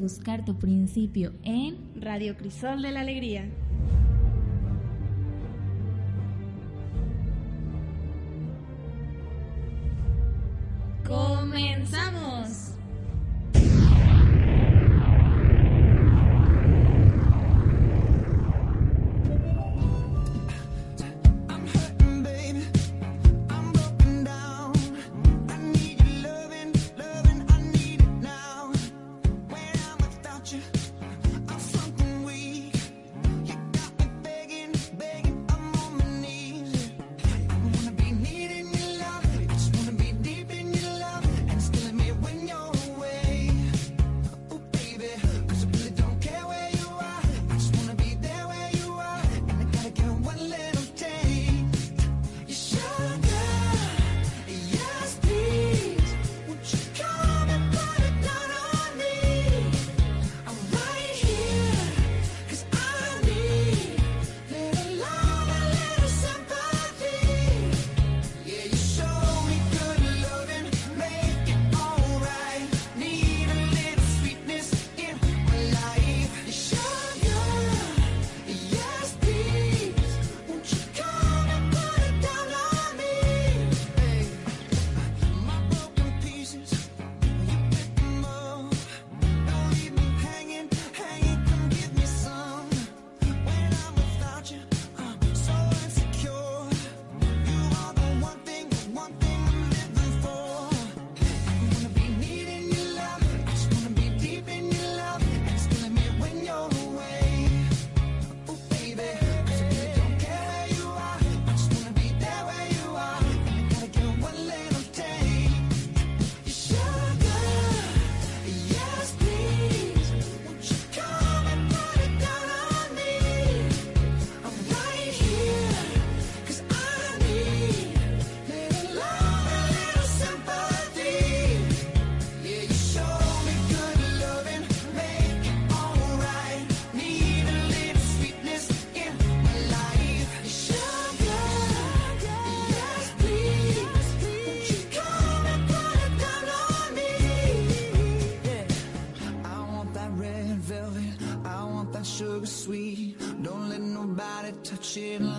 Buscar tu principio en Radio Crisol de la Alegría. ¡Comenzamos! seen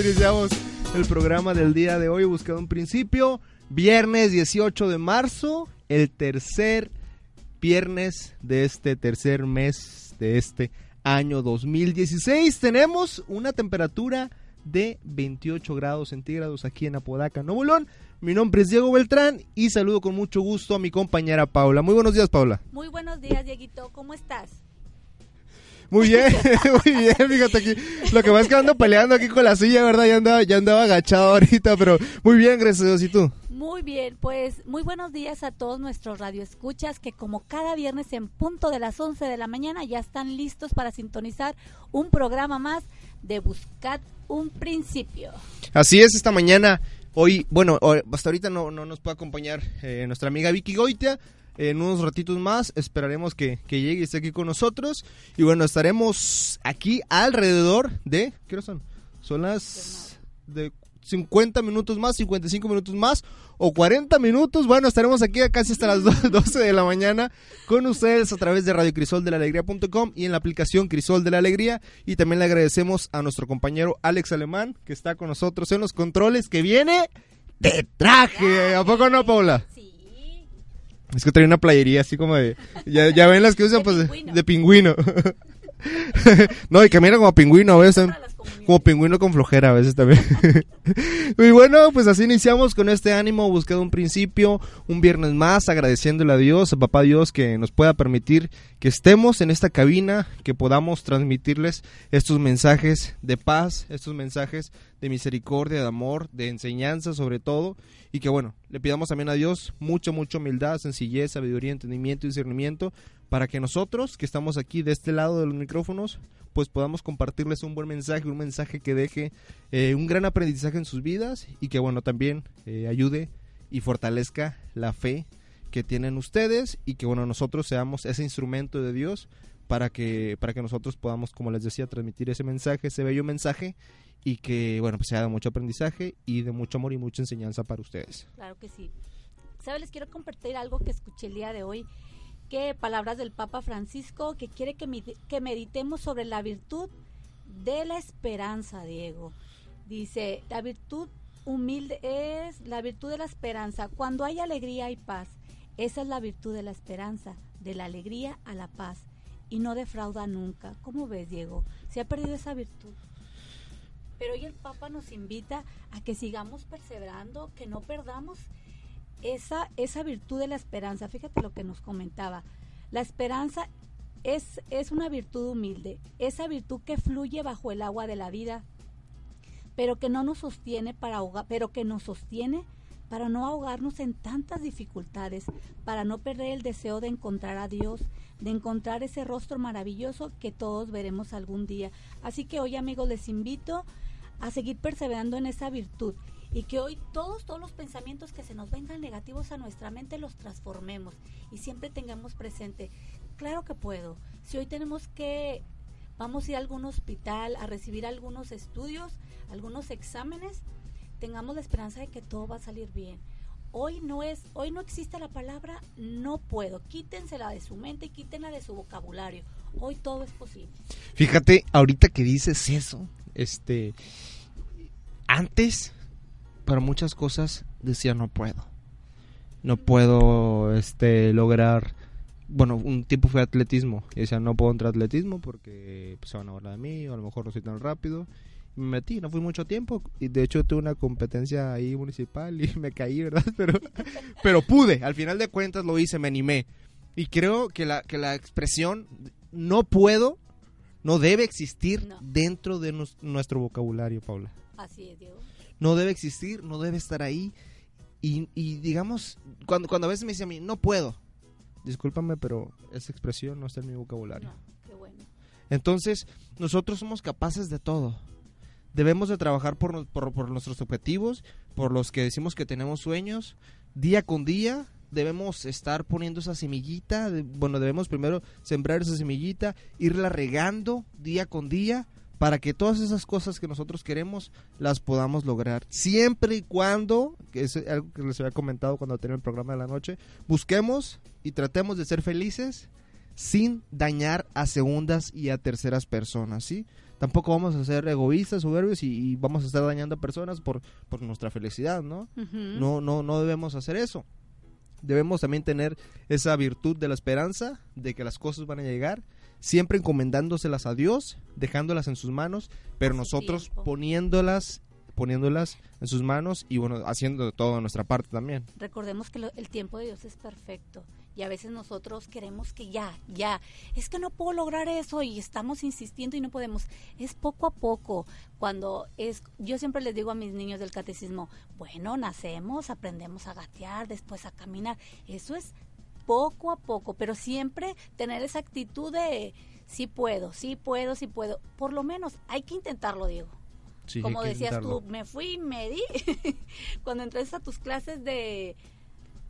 iniciamos el programa del día de hoy buscando un principio. Viernes 18 de marzo, el tercer viernes de este tercer mes de este año 2016. Tenemos una temperatura de 28 grados centígrados aquí en Apodaca, Nuevo León. Mi nombre es Diego Beltrán y saludo con mucho gusto a mi compañera Paula. Muy buenos días, Paula. Muy buenos días, Dieguito. ¿Cómo estás? Muy bien, muy bien, fíjate aquí. Lo que pasa es que ando peleando aquí con la silla, ¿verdad? Ya andaba, ya andaba agachado ahorita, pero muy bien, gracias a Dios. ¿Y tú? Muy bien, pues muy buenos días a todos nuestros radioescuchas que como cada viernes en punto de las 11 de la mañana ya están listos para sintonizar un programa más de Buscar un Principio. Así es, esta mañana, hoy, bueno, hasta ahorita no, no nos puede acompañar eh, nuestra amiga Vicky Goitia. En unos ratitos más esperaremos que, que llegue y esté aquí con nosotros. Y bueno, estaremos aquí alrededor de... ¿Qué son? Son las de 50 minutos más, 55 minutos más o 40 minutos. Bueno, estaremos aquí casi hasta las 12 de la mañana con ustedes a través de Radio Crisol de la Alegría.com y en la aplicación Crisol de la Alegría. Y también le agradecemos a nuestro compañero Alex Alemán que está con nosotros en los controles que viene de traje. ¿A poco no, Paula? Sí. Es que trae una playería así como de. Ya, ya ven las que usan, De pues de- pingüino. de pingüino. no, y camina como pingüino a Como pingüino con flojera a veces también. y bueno, pues así iniciamos con este ánimo, buscando un principio, un viernes más, agradeciéndole a Dios, a Papá Dios, que nos pueda permitir que estemos en esta cabina, que podamos transmitirles estos mensajes de paz, estos mensajes de misericordia, de amor, de enseñanza sobre todo, y que bueno, le pidamos también a Dios mucha, mucha humildad, sencillez, sabiduría, entendimiento y discernimiento, para que nosotros, que estamos aquí de este lado de los micrófonos, pues podamos compartirles un buen mensaje, un mensaje que deje eh, un gran aprendizaje en sus vidas y que bueno, también eh, ayude y fortalezca la fe que tienen ustedes y que bueno, nosotros seamos ese instrumento de Dios para que, para que nosotros podamos, como les decía, transmitir ese mensaje, ese bello mensaje y que bueno, pues sea de mucho aprendizaje y de mucho amor y mucha enseñanza para ustedes. Claro que sí. ¿Sabes? Les quiero compartir algo que escuché el día de hoy, que palabras del Papa Francisco, que quiere que, que meditemos sobre la virtud de la esperanza, Diego. Dice, la virtud humilde es la virtud de la esperanza. Cuando hay alegría hay paz. Esa es la virtud de la esperanza, de la alegría a la paz. Y no defrauda nunca. ¿Cómo ves, Diego? Se ha perdido esa virtud. Pero hoy el Papa nos invita a que sigamos perseverando, que no perdamos esa, esa virtud de la esperanza. Fíjate lo que nos comentaba. La esperanza es, es una virtud humilde, esa virtud que fluye bajo el agua de la vida, pero que no nos sostiene para ahogar, pero que nos sostiene para no ahogarnos en tantas dificultades, para no perder el deseo de encontrar a Dios, de encontrar ese rostro maravilloso que todos veremos algún día. Así que hoy amigos les invito a seguir perseverando en esa virtud y que hoy todos, todos los pensamientos que se nos vengan negativos a nuestra mente los transformemos y siempre tengamos presente, claro que puedo, si hoy tenemos que, vamos a ir a algún hospital a recibir algunos estudios, algunos exámenes, tengamos la esperanza de que todo va a salir bien. Hoy no es, hoy no existe la palabra no puedo. Quítensela de su mente y quítenla de su vocabulario. Hoy todo es posible. Fíjate, ahorita que dices eso, este, antes, para muchas cosas decía no puedo, no puedo, este, lograr, bueno, un tiempo fue atletismo y decía no puedo entrar a atletismo porque pues, se van a hablar de mí o a lo mejor no soy tan rápido. Y me metí, no fui mucho tiempo y de hecho tuve una competencia ahí municipal y me caí, ¿verdad? Pero, pero pude, al final de cuentas lo hice, me animé. Y creo que la, que la expresión no puedo no debe existir No. dentro de nos- nuestro vocabulario, Paula. Así es, Diego. No debe existir, no debe estar ahí. Y, y digamos, cuando, cuando a veces me dice a mí, no puedo. Discúlpame, pero esa expresión no está en mi vocabulario. No, qué bueno. Entonces, nosotros somos capaces de todo. Debemos de trabajar por, por, por nuestros objetivos, por los que decimos que tenemos sueños, día con día. Debemos estar poniendo esa semillita, bueno, debemos primero sembrar esa semillita, irla regando día con día para que todas esas cosas que nosotros queremos las podamos lograr. Siempre y cuando, que es algo que les había comentado cuando tenía el programa de la noche, busquemos y tratemos de ser felices sin dañar a segundas y a terceras personas, ¿sí? Tampoco vamos a ser egoístas, soberbios y, y vamos a estar dañando a personas por, por nuestra felicidad, ¿no? No, no, no debemos hacer eso. Debemos también tener esa virtud de la esperanza, de que las cosas van a llegar, siempre encomendándoselas a Dios, dejándolas en sus manos, pero nosotros tiempo. poniéndolas poniéndolas en sus manos y bueno, haciendo de todo de nuestra parte también. Recordemos que lo- el tiempo de Dios es perfecto y a veces nosotros queremos que ya, ya, es que no puedo lograr eso y estamos insistiendo y no podemos. Es poco a poco. Cuando es, yo siempre les digo a mis niños del catecismo, bueno, nacemos, aprendemos a gatear, después a caminar. Eso es poco a poco, pero siempre tener esa actitud de sí puedo, sí puedo, sí puedo. Por lo menos hay que intentarlo, Diego. Sí, Como decías intentarlo. tú, me fui y me di cuando entraste a tus clases de,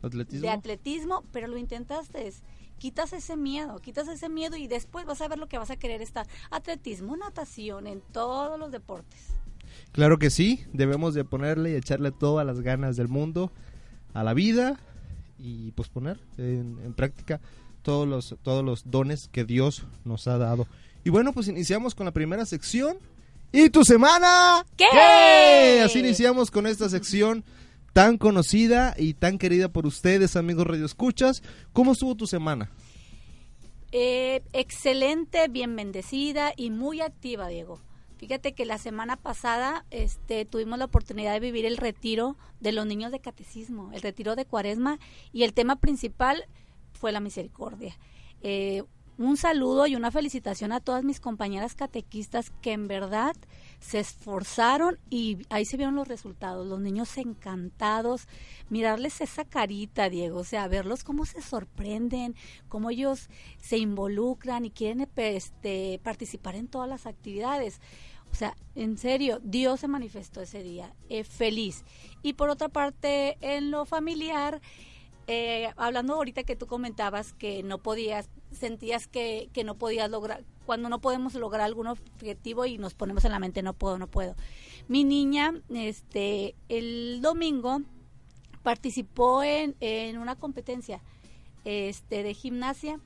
¿Atletismo? de atletismo, pero lo intentaste. Quitas ese miedo, quitas ese miedo y después vas a ver lo que vas a querer estar. Atletismo, natación, en todos los deportes. Claro que sí, debemos de ponerle y echarle todas las ganas del mundo a la vida y pues poner en, en práctica todos los, todos los dones que Dios nos ha dado. Y bueno, pues iniciamos con la primera sección. ¿Y tu semana? ¿Qué? Así iniciamos con esta sección tan conocida y tan querida por ustedes, amigos Radio Escuchas. ¿Cómo estuvo tu semana? Eh, excelente, bien bendecida y muy activa, Diego. Fíjate que la semana pasada este, tuvimos la oportunidad de vivir el retiro de los niños de catecismo, el retiro de cuaresma, y el tema principal fue la misericordia. Eh, un saludo y una felicitación a todas mis compañeras catequistas que en verdad se esforzaron y ahí se vieron los resultados. Los niños encantados, mirarles esa carita, Diego, o sea, verlos cómo se sorprenden, cómo ellos se involucran y quieren este, participar en todas las actividades. O sea, en serio, Dios se manifestó ese día, eh, feliz. Y por otra parte, en lo familiar, eh, hablando ahorita que tú comentabas que no podías, sentías que, que no podías lograr, cuando no podemos lograr algún objetivo y nos ponemos en la mente no puedo, no puedo. Mi niña, este, el domingo participó en, en una competencia este, de gimnasia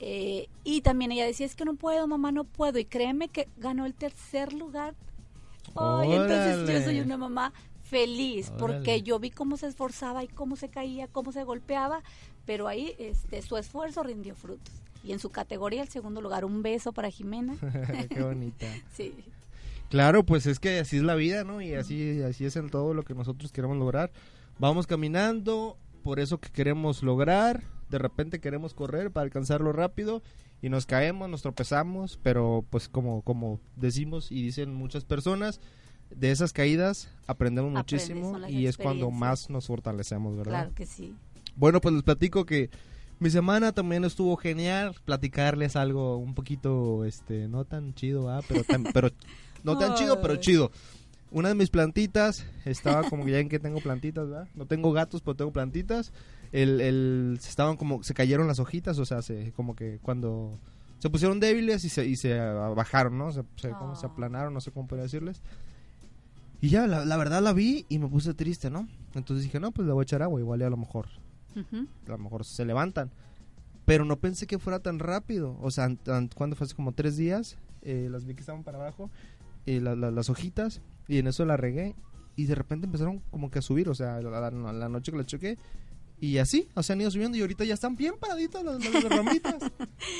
eh, y también ella decía es que no puedo, mamá, no puedo y créeme que ganó el tercer lugar. Ay, entonces yo soy una mamá feliz porque yo vi cómo se esforzaba y cómo se caía, cómo se golpeaba, pero ahí este su esfuerzo rindió frutos. Y en su categoría el segundo lugar, un beso para Jimena. Qué bonita. Sí. Claro, pues es que así es la vida, ¿no? Y así, así es en todo lo que nosotros queremos lograr. Vamos caminando por eso que queremos lograr. De repente queremos correr para alcanzarlo rápido y nos caemos, nos tropezamos, pero pues como, como decimos y dicen muchas personas, de esas caídas aprendemos Aprendes, muchísimo y es cuando más nos fortalecemos, ¿verdad? Claro que sí. Bueno, pues les platico que mi semana también estuvo genial. Platicarles algo un poquito, este, no tan chido, ¿ah? Pero, tan- pero no tan chido, pero chido. Una de mis plantitas estaba como que ya en que tengo plantitas, ¿verdad? No tengo gatos, pero tengo plantitas. El, el, se estaban como, se cayeron las hojitas, o sea, se, como que cuando se pusieron débiles y se, y se bajaron, ¿no? Se, se, como se Ah. aplanaron, no sé cómo podría decirles. Y ya, la, la verdad la vi y me puse triste, ¿no? Entonces dije, no, pues le voy a echar agua, igual y a lo mejor Ujú. a lo mejor se levantan. Pero no pensé que fuera tan rápido. O sea, cuando fue hace como tres días, eh, las vi que estaban para abajo, eh, la- la- las hojitas, y en eso la regué. Y de repente empezaron como que a subir, o sea, a la noche que la choqué. Y así, o sea, han ido subiendo y ahorita ya están bien paraditas las, las ramitas.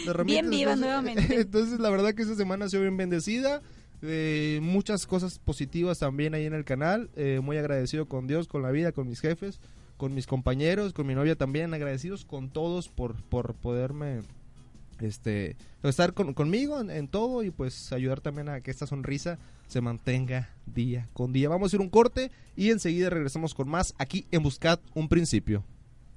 Las ramitas, Bien vivas nuevamente. Entonces, la verdad que esta semana ha sido bien bendecida. Eh, muchas cosas positivas también ahí en el canal. Eh, muy agradecido con Dios, con la vida, con mis jefes, con mis compañeros, con mi novia también. Agradecidos con todos por, por poderme este estar con- conmigo en, en todo y pues ayudar también a que esta sonrisa se mantenga día con día. Vamos a ir un corte y enseguida regresamos con más aquí en Buscad un principio.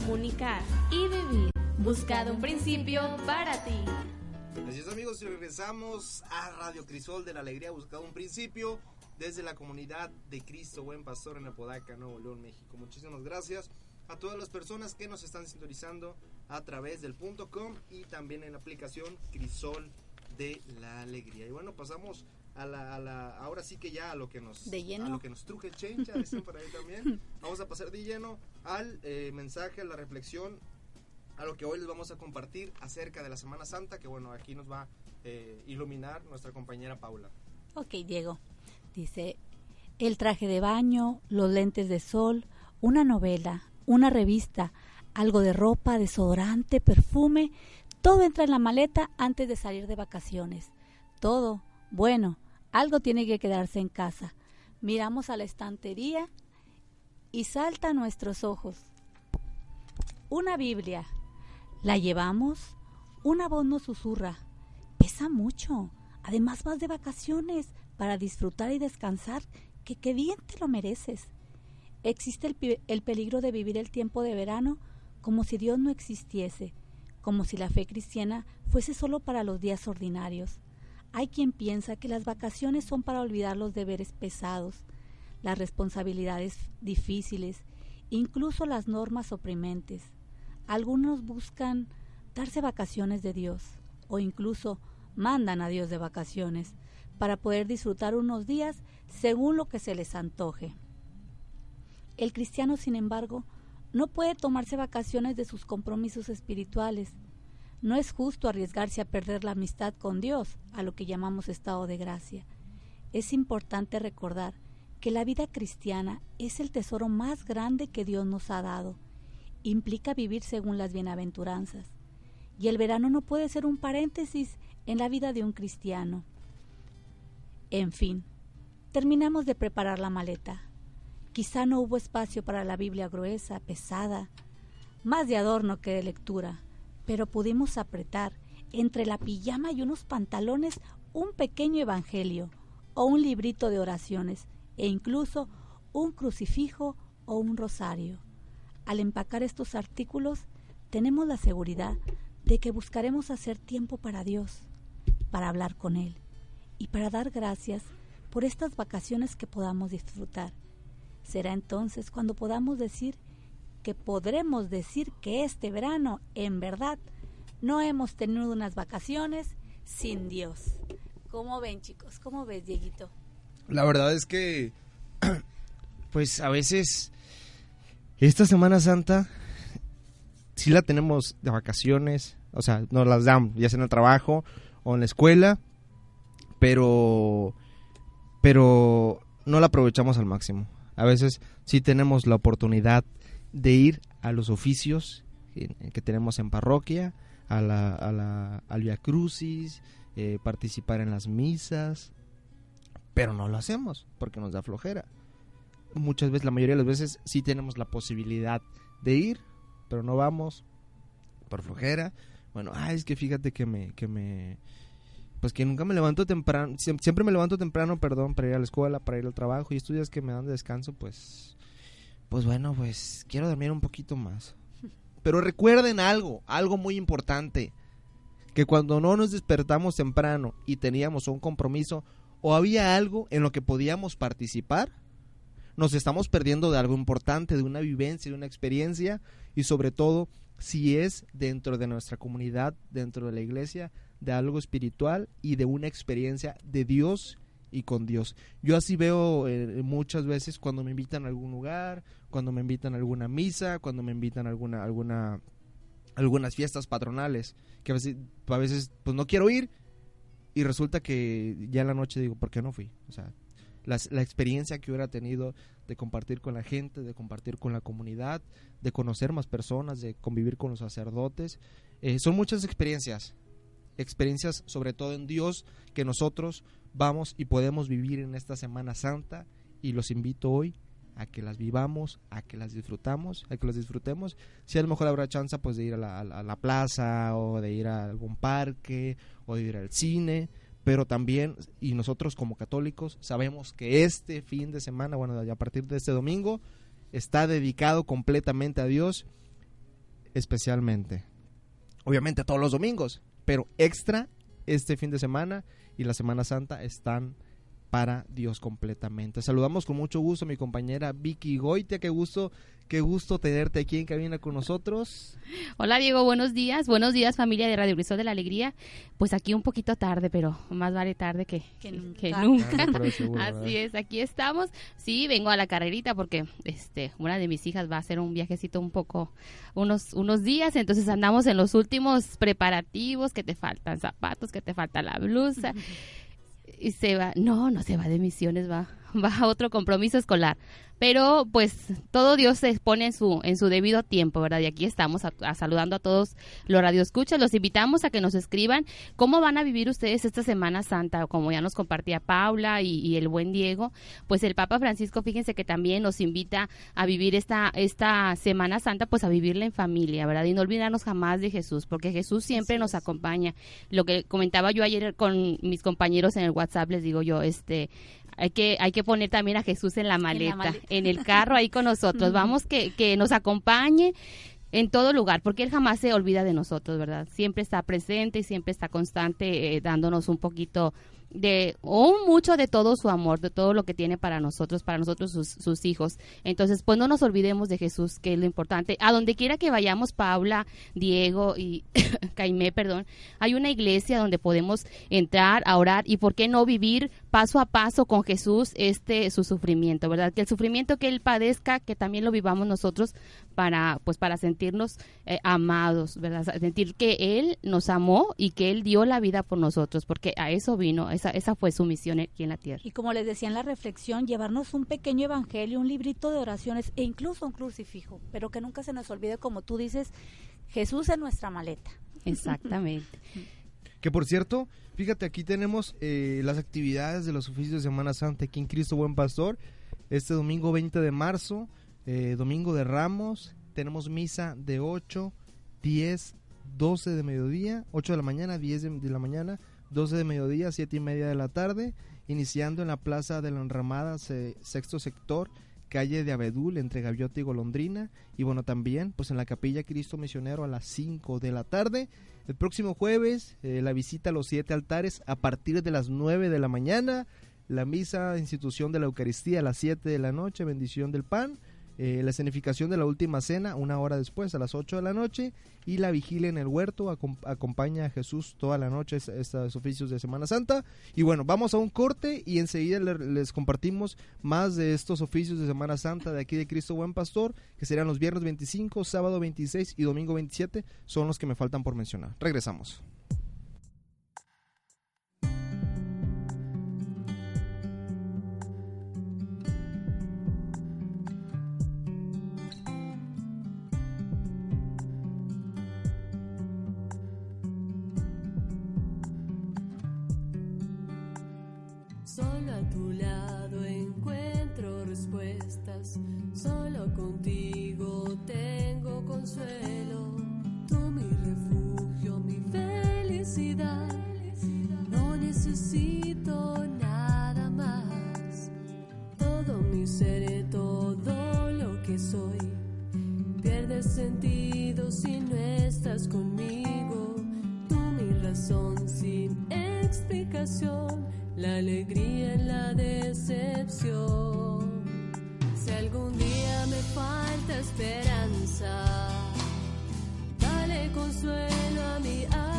buscar y vivir. Buscado un principio para ti. Así es amigos, y regresamos a Radio Crisol de la Alegría Buscado un Principio desde la comunidad de Cristo Buen Pastor en Apodaca, Nuevo León, México. Muchísimas gracias a todas las personas que nos están sintonizando a través del punto com y también en la aplicación Crisol de la Alegría. Y bueno, pasamos a la, a la ahora sí que ya a lo que nos De lleno. a lo que nos truje chencha, dicen por ahí también. Vamos a pasar de lleno al eh, mensaje, a la reflexión a lo que hoy les vamos a compartir acerca de la Semana Santa, que bueno, aquí nos va a eh, iluminar nuestra compañera Paula. Ok, Diego. Dice, el traje de baño, los lentes de sol, una novela, una revista, algo de ropa, desodorante, perfume, todo entra en la maleta antes de salir de vacaciones. Todo, bueno, algo tiene que quedarse en casa. Miramos a la estantería y salta a nuestros ojos. Una Biblia. La llevamos. Una voz nos susurra. Pesa mucho. Además vas de vacaciones para disfrutar y descansar, que qué bien te lo mereces. Existe el, el peligro de vivir el tiempo de verano como si Dios no existiese, como si la fe cristiana fuese solo para los días ordinarios. Hay quien piensa que las vacaciones son para olvidar los deberes pesados, las responsabilidades difíciles, incluso las normas oprimentes. Algunos buscan darse vacaciones de Dios o incluso mandan a Dios de vacaciones para poder disfrutar unos días según lo que se les antoje. El cristiano, sin embargo, no puede tomarse vacaciones de sus compromisos espirituales. No es justo arriesgarse a perder la amistad con Dios, a lo que llamamos estado de gracia. Es importante recordar que la vida cristiana es el tesoro más grande que Dios nos ha dado. Implica vivir según las bienaventuranzas. Y el verano no puede ser un paréntesis en la vida de un cristiano. En fin, terminamos de preparar la maleta. Quizá no hubo espacio para la Biblia gruesa, pesada, más de adorno que de lectura, pero pudimos apretar entre la pijama y unos pantalones un pequeño evangelio o un librito de oraciones e incluso un crucifijo o un rosario. Al empacar estos artículos tenemos la seguridad de que buscaremos hacer tiempo para Dios, para hablar con Él y para dar gracias por estas vacaciones que podamos disfrutar. Será entonces cuando podamos decir que podremos decir que este verano, en verdad, no hemos tenido unas vacaciones sin Dios. ¿Cómo ven, chicos? ¿Cómo ves, Dieguito? La verdad es que, pues a veces, esta Semana Santa, sí la tenemos de vacaciones, o sea, nos las dan, ya sea en el trabajo o en la escuela, pero, pero no la aprovechamos al máximo. A veces sí tenemos la oportunidad de ir a los oficios que, tenemos en parroquia, a la, a la, al Via Crucis, eh, participar en las misas, pero no lo hacemos porque nos da flojera. Muchas veces, la mayoría de las veces, sí tenemos la posibilidad de ir, pero no vamos por flojera. Bueno, ay, es que fíjate que me, que me, pues que nunca me levanto temprano, siem- siempre me levanto temprano, perdón, para ir a la escuela, para ir al trabajo y estos días que me dan de descanso, pues, pues bueno, pues quiero dormir un poquito más. Pero recuerden algo, algo muy importante, que cuando no nos despertamos temprano y teníamos un compromiso o había algo en lo que podíamos participar, nos estamos perdiendo de algo importante, de una vivencia, de una experiencia y sobre todo si es dentro de nuestra comunidad, dentro de la iglesia, de algo espiritual y de una experiencia de Dios y con Dios. Yo así veo eh, muchas veces cuando me invitan a algún lugar, cuando me invitan a alguna misa, cuando me invitan a alguna alguna algunas fiestas patronales, que a veces a veces pues no quiero ir y resulta que ya en la noche digo, ¿por qué no fui? O sea, la experiencia que hubiera tenido de compartir con la gente, de compartir con la comunidad, de conocer más personas, de convivir con los sacerdotes. Eh, son muchas experiencias, experiencias sobre todo en Dios que nosotros vamos y podemos vivir en esta Semana Santa y los invito hoy a que las vivamos, a que las disfrutamos, a que las disfrutemos. Si a lo mejor habrá chance pues de ir a la, a la- plaza o de ir a algún parque o de ir al cine, pero también, y nosotros como católicos sabemos que este fin de semana, bueno, a partir de este domingo, está dedicado completamente a Dios. especialmente. Obviamente todos los domingos, pero extra este fin de semana y la Semana Santa están para Dios completamente. Saludamos con mucho gusto a mi compañera Vicky Goitia, qué gusto, qué gusto tenerte aquí en cabina con nosotros. Hola Diego, buenos días, buenos días familia de Radio Grisol de la Alegría. Pues aquí un poquito tarde, pero más vale tarde que, Que que nunca. Ah. Así es, aquí estamos. Sí, vengo a la carrerita porque este una de mis hijas va a hacer un viajecito un poco unos unos días, entonces andamos en los últimos preparativos, que te faltan zapatos, que te falta la blusa. y se va, no, no se va de misiones, va, va a otro compromiso escolar. Pero pues todo Dios se pone en su, en su debido tiempo, ¿verdad? Y aquí estamos a- a saludando a todos los radioescuchas. Los invitamos a que nos escriban cómo van a vivir ustedes esta Semana Santa, como ya nos compartía Paula y, y el buen Diego. Pues el Papa Francisco, fíjense que también nos invita a vivir esta, esta Semana Santa, pues a vivirla en familia, ¿verdad? Y no olvidarnos jamás de Jesús, porque Jesús siempre nos acompaña. Lo que comentaba yo ayer con mis compañeros en el WhatsApp, les digo yo, este, hay que, hay que poner también a Jesús en la maleta, en, maleta. el carro ahí con nosotros. Vamos que, que nos acompañe en todo lugar, porque Él jamás se olvida de nosotros, ¿verdad? Siempre está presente y siempre está constante eh, dándonos un poquito de, o mucho de todo su amor, de todo lo que tiene para nosotros, para nosotros sus, sus hijos. Entonces, pues no nos olvidemos de Jesús, que es lo importante. A donde quiera que vayamos, Paula, Diego y Caimé, perdón, hay una iglesia donde podemos entrar a orar y por qué no vivir paso a paso con Jesús este su sufrimiento, ¿verdad? Que el sufrimiento que él padezca, que también lo vivamos nosotros para pues para sentirnos eh, amados, ¿verdad? Sentir que él nos amó y que él dio la vida por nosotros, porque a eso vino, esa esa fue su misión aquí en la tierra. Y como les decía en la reflexión, llevarnos un pequeño evangelio, un librito de oraciones e incluso un crucifijo, pero que nunca se nos olvide, como tú dices, Jesús en nuestra maleta. Exactamente. Que por cierto, fíjate, aquí tenemos eh, las actividades de los oficios de Semana Santa aquí en Cristo Buen Pastor. Este domingo 20 de marzo, eh, domingo de Ramos, tenemos misa de 8, 10, 12 de mediodía, 8 de la mañana, 10 de, la mañana, 12 de mediodía, 7 y media de la tarde, iniciando en la Plaza de la Enramada, se- sexto sector, calle de Abedul, entre Gaviota y Golondrina. Y bueno, también pues en la Capilla Cristo Misionero a las 5 de la tarde. El próximo jueves, eh, la visita a los siete altares a partir de las 9 de la mañana. La misa, institución de la Eucaristía a las 7 de la noche, bendición del pan. Eh, la escenificación de la última cena una hora después, a las 8 de la noche. Y la vigilia en el huerto acom- acompaña a Jesús toda la noche, es- estos oficios de Semana Santa. Y bueno, vamos a un corte y enseguida le- les compartimos más de estos oficios de Semana Santa de aquí de Cristo Buen Pastor, que serán los viernes 25, sábado 26 y domingo 27, son los que me faltan por mencionar. Regresamos. Respuestas, solo contigo tengo consuelo. Tú mi refugio, mi felicidad. No necesito nada más. Todo mi ser, todo lo que soy, pierde sentido si no estás conmigo. Tú mi razón sin explicación, la alegría en la decepción. Algún día me falta esperanza, dale consuelo a mi alma.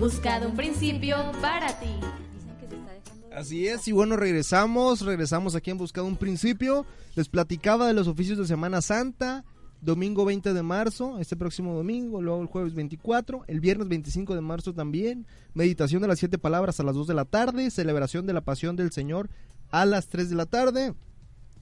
Buscado un principio para ti. Así es, y bueno, regresamos, regresamos aquí en Buscado un Principio. Les platicaba de los oficios de Semana Santa, domingo 20 de marzo, este próximo domingo, luego el jueves 24, el viernes 25 de marzo también, meditación de las siete palabras a las 2 de la tarde, celebración de la pasión del Señor a las 3 de la tarde,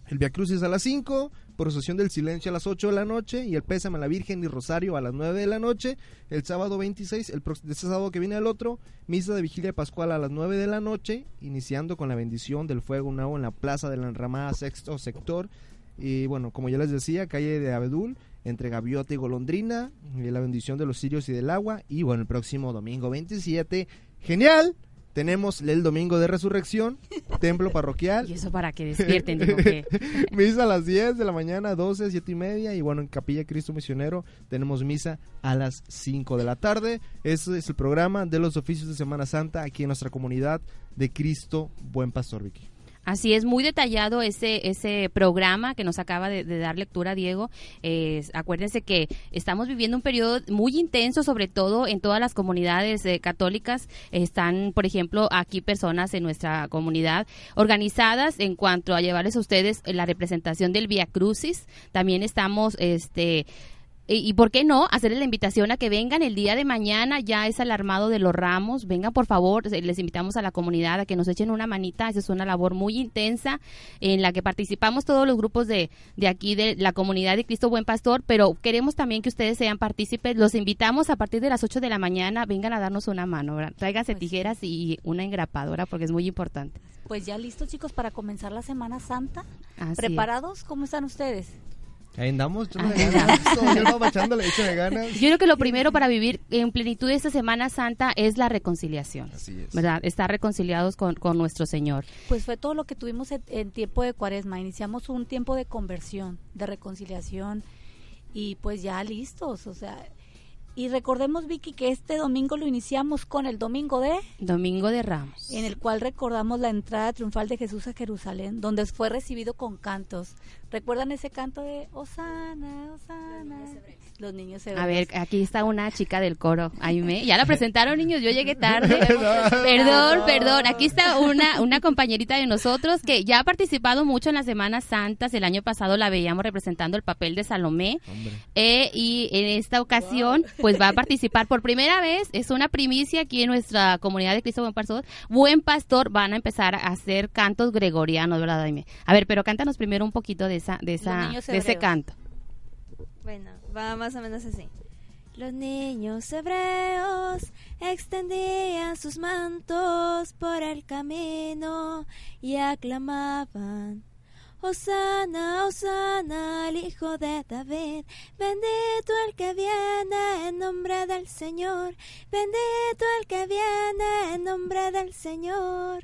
el Via Crucis a las 5, procesión del silencio a las 8 de la noche y el pésame a la Virgen y Rosario a las 9 de la noche. El sábado 26, el este sábado que viene al otro, misa de vigilia pascual a las 9 de la noche, iniciando con la bendición del fuego nuevo en la plaza de la enramada sexto sector. Y bueno, como ya les decía, calle de Abedul, entre Gaviota y Golondrina, y la bendición de los cirios y del agua. Y bueno, el próximo domingo 27, genial. Tenemos el domingo de resurrección, templo parroquial. Y eso para que despierten, digo que. misa a las 10 de la mañana, 12, 7 y media. Y bueno, en Capilla Cristo Misionero tenemos misa a las 5 de la tarde. Ese es el programa de los oficios de Semana Santa aquí en nuestra comunidad de Cristo Buen Pastor Vicky. Así es, muy detallado ese ese programa que nos acaba de, dar lectura Diego. Eh, acuérdense que estamos viviendo un periodo muy intenso, sobre todo en todas las comunidades eh, católicas. Están, por ejemplo, aquí personas en nuestra comunidad organizadas en cuanto a llevarles a ustedes la representación del Via Crucis. También estamos, este y, por qué no hacerles la invitación a que vengan el día de mañana, ya es el armado de los ramos, vengan por favor, les invitamos a la comunidad a que nos echen una manita, esa es una labor muy intensa en la que participamos todos los grupos de, de aquí de la comunidad de Cristo Buen Pastor, pero queremos también que ustedes sean partícipes, los invitamos a partir de las 8 de la mañana, vengan a darnos una mano, ¿verdad? tráiganse tijeras y una engrapadora porque es muy importante. Pues ya listos chicos para comenzar la Semana Santa. Así es. ¿Preparados? ¿Cómo están ustedes? Ahí andamos. Yo creo que lo primero para vivir en plenitud esta Semana Santa es la reconciliación. Así es. ¿Verdad? Estar reconciliados con, con nuestro Señor. Pues fue todo lo que tuvimos en, en tiempo de cuaresma. Iniciamos un tiempo de conversión, de reconciliación y pues ya listos. O sea, y recordemos, Vicky, que este domingo lo iniciamos con el domingo de, Domingo de Ramos. en el cual recordamos la entrada triunfal de Jesús a Jerusalén, donde fue recibido con cantos. ¿Recuerdan ese canto de Osana, Osana? Los niños hebreos. A ver, aquí está una chica del coro, Aime. Ya la presentaron, niños, yo llegué tarde. Perdón, perdón. Aquí está una, una compañerita de nosotros que ya ha participado mucho en las Semanas Santas. El año pasado la veíamos representando el papel de Salomé. Eh, y en esta ocasión, pues va a participar por primera vez. Es una primicia aquí en nuestra comunidad de Cristo Buen Pastor. Buen Pastor van a empezar a hacer cantos gregorianos, ¿verdad, Aime? A ver, pero cántanos primero un poquito de esa, de esa, niños de ese canto. Bueno, va más o menos así. Los niños hebreos extendían sus mantos por el camino y aclamaban. Osana, Osana, el hijo de David, bendito el que viene en nombre del Señor, bendito el que viene en nombre del Señor.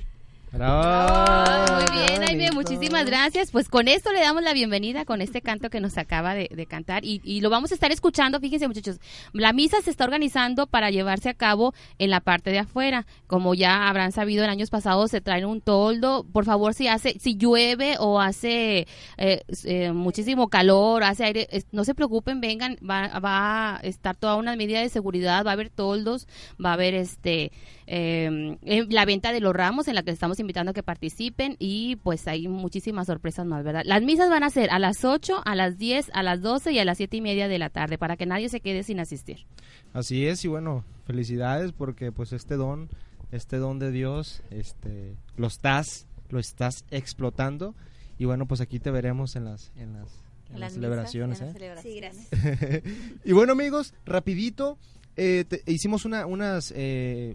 Bravo. muy bien, bonito. muchísimas gracias. Pues con esto le damos la bienvenida con este canto que nos acaba de, de cantar y, y lo vamos a estar escuchando. Fíjense muchachos, la misa se está organizando para llevarse a cabo en la parte de afuera. Como ya habrán sabido en años pasados se traen un toldo. Por favor, si hace, si llueve o hace eh, eh, muchísimo calor, hace aire, es- no se preocupen, vengan, va, va a estar toda una medida de seguridad, va a haber toldos, va a haber este eh, eh, la venta de los ramos en la que estamos invitando a que participen y pues hay muchísimas sorpresas más, ¿verdad? Las misas van a ser a las 8, a las 10, a las 12 y a las 7 y media de la tarde para que nadie se quede sin asistir. Así es, y bueno, felicidades porque pues este don, este don de Dios, este, lo estás, lo estás explotando. Y bueno, pues aquí te veremos en las, en las, en En las las celebraciones. misas, en ¿eh? las Sí, celebraciones. gracias. y bueno amigos, rapidito, eh, te- hicimos una, unas, eh,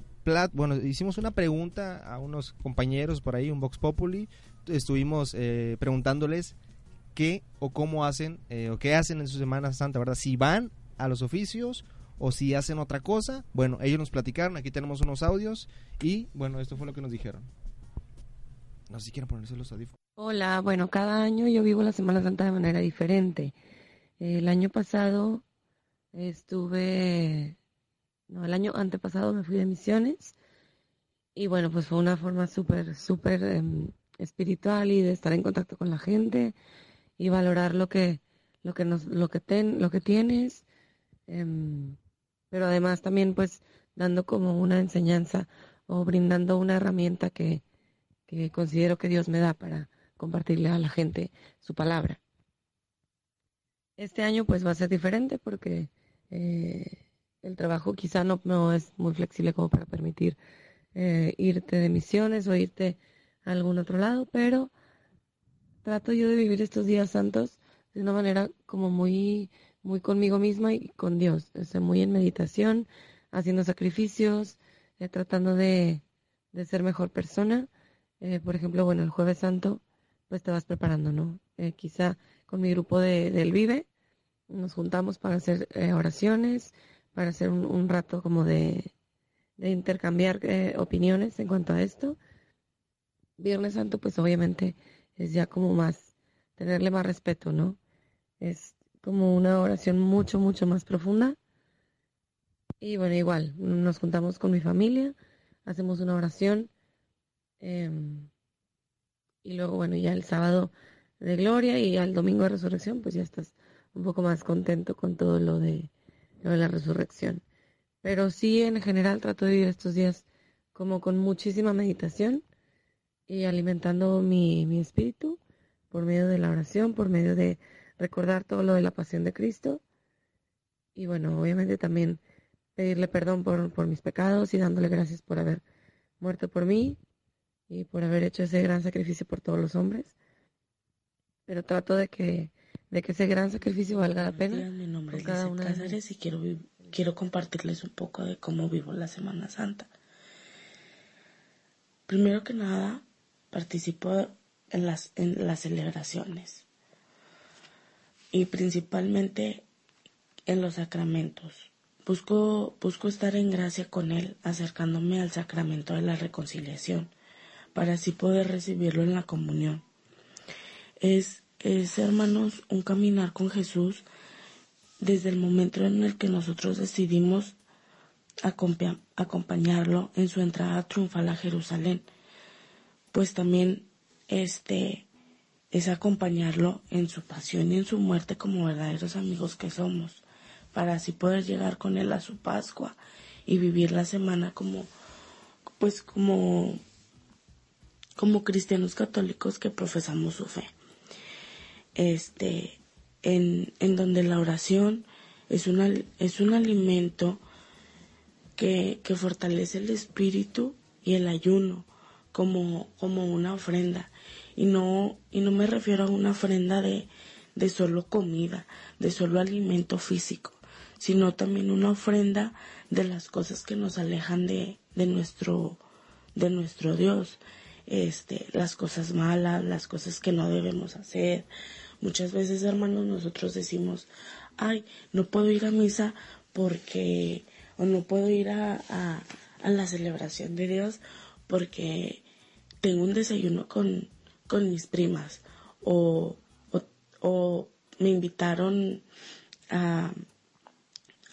bueno, hicimos una pregunta a unos compañeros por ahí, un Vox Populi, estuvimos eh, preguntándoles qué o cómo hacen, eh, o qué hacen en su Semana Santa, ¿verdad? Si van a los oficios o si hacen otra cosa, bueno, ellos nos platicaron, aquí tenemos unos audios y bueno, esto fue lo que nos dijeron. No sé si quieren ponerse los audífonos. Hola, bueno, cada año yo vivo la Semana Santa de manera diferente. El año pasado estuve, no, el año antepasado me fui de misiones y bueno, pues fue una forma súper, súper em, espiritual y de estar en contacto con la gente y valorar lo que, lo que nos, lo que ten, lo que tienes, em, pero además también pues dando como una enseñanza o brindando una herramienta que, que considero que Dios me da para compartirle a la gente su palabra. Este año pues va a ser diferente porque eh, el trabajo quizá no, no es muy flexible como para permitir eh, irte de misiones o irte a algún otro lado, pero trato yo de vivir estos días santos de una manera como muy, muy conmigo misma y con Dios, o sea, muy en meditación, haciendo sacrificios, eh, tratando de, de ser mejor persona. Eh, por ejemplo, bueno, el jueves santo, pues te vas preparando, ¿no? Eh, quizá con mi grupo de, del Vive nos juntamos para hacer oraciones, para hacer un, un rato como de, de intercambiar eh, opiniones en cuanto a esto. Viernes Santo, pues obviamente es ya como más, tenerle más respeto, ¿no? Es como una oración mucho, mucho más profunda. Y bueno, igual, nos juntamos con mi familia, hacemos una oración. em, y luego, bueno, ya el sábado de gloria y al domingo de resurrección, pues ya estás un poco más contento con todo lo de, lo de la resurrección. Pero sí, en general, trato de vivir estos días como con muchísima meditación y alimentando mi, mi espíritu por medio de la oración, por medio de recordar todo lo de la pasión de Cristo. Y bueno, obviamente también pedirle perdón por, por mis pecados y dándole gracias por haber muerto por mí y por haber hecho ese gran sacrificio por todos los hombres. Pero trato de que, de que ese gran sacrificio valga la pena. Mi nombre es cada una Cáceres y quiero, quiero compartirles un poco de cómo vivo la Semana Santa. Primero que nada, participo en las, en las celebraciones y principalmente en los sacramentos. Busco, busco estar en gracia con Él, acercándome al sacramento de la reconciliación, para así poder recibirlo en la comunión. Es, es, hermanos, un caminar con Jesús desde el momento en el que nosotros decidimos acompa- acompañarlo en su entrada triunfal a Jerusalén, pues también este es acompañarlo en su pasión y en su muerte como verdaderos amigos que somos, para así poder llegar con él a su Pascua y vivir la semana como pues como como cristianos católicos que profesamos su fe. Este en, en donde la oración es, una, es un alimento que, que fortalece el espíritu y el ayuno como, como una ofrenda. Y no, y no me refiero a una ofrenda de, de solo comida, de solo alimento físico, sino también una ofrenda de las cosas que nos alejan de, de nuestro de nuestro Dios este las cosas malas las cosas que no debemos hacer muchas veces hermanos nosotros decimos ay no puedo ir a misa porque o no puedo ir a, a, la celebración de Dios porque tengo un desayuno con, con mis primas o, o, me invitaron a,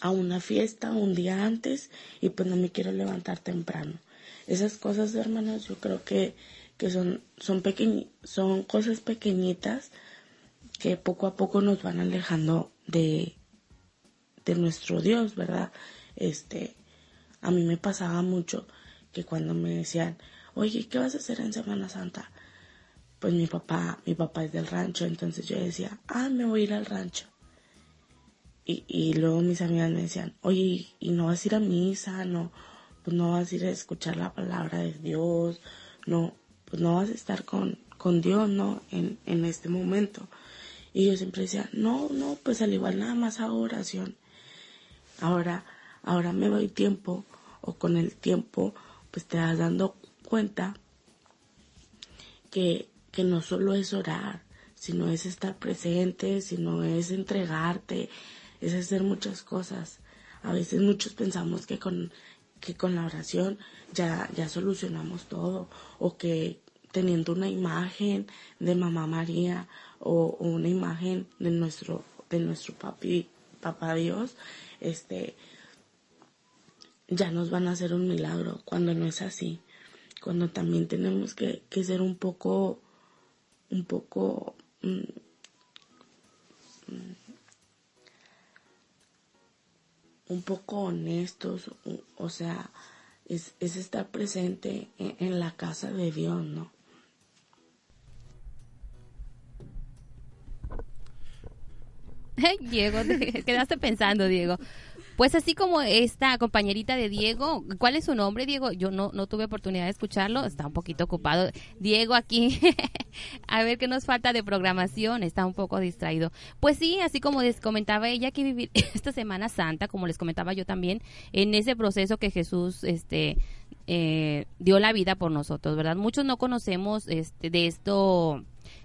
a una fiesta un día antes y pues no me quiero levantar temprano. Esas cosas, hermanos, yo creo que, que son, son, pequeñi son cosas pequeñitas que poco a poco nos van alejando de, de nuestro Dios, ¿verdad? Este, a mí me pasaba mucho que cuando me decían, oye, ¿qué vas a hacer en Semana Santa? Pues mi papá, mi papá es del rancho, entonces yo decía, ah, me voy a ir al rancho. Y, y luego mis amigas me decían, oye, ¿y no vas a ir a misa? No, pues no vas a ir a escuchar la palabra de Dios, no, pues no vas a estar con, con Dios, ¿no? En, en este momento. Y yo siempre decía, no, no, pues al igual nada más hago oración. Ahora, ahora me doy tiempo, o con el tiempo, pues te vas dando cuenta que, que no solo es orar, sino es estar presente, sino es entregarte, es hacer muchas cosas. A veces muchos pensamos que con, que con la oración ya, ya solucionamos todo, o que teniendo una imagen de mamá María o, una imagen de nuestro, de nuestro papi, papá Dios, este, ya nos van a hacer un milagro, cuando no es así, cuando también tenemos que, que ser un poco, un poco, mm, mm, un poco honestos, o, o sea, es, es, estar presente en, en, la casa de Dios, ¿no? Diego, quedaste pensando, Diego. Pues así como esta compañerita de Diego, ¿cuál es su nombre, Diego? Yo no, no tuve oportunidad de escucharlo, está un poquito ocupado. Diego aquí, a ver qué nos falta de programación, está un poco distraído. Pues sí, así como les comentaba ella, que vivir esta Semana Santa, como les comentaba yo también, en ese proceso que Jesús, este, eh, dio la vida por nosotros, ¿verdad? Muchos no conocemos este, de esto,